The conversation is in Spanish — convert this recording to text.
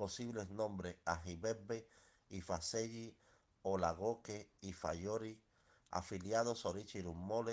posibles nombres Ajibebe, Ifaseyi, Olagoque, Ifayori, afiliados Orichirun Mole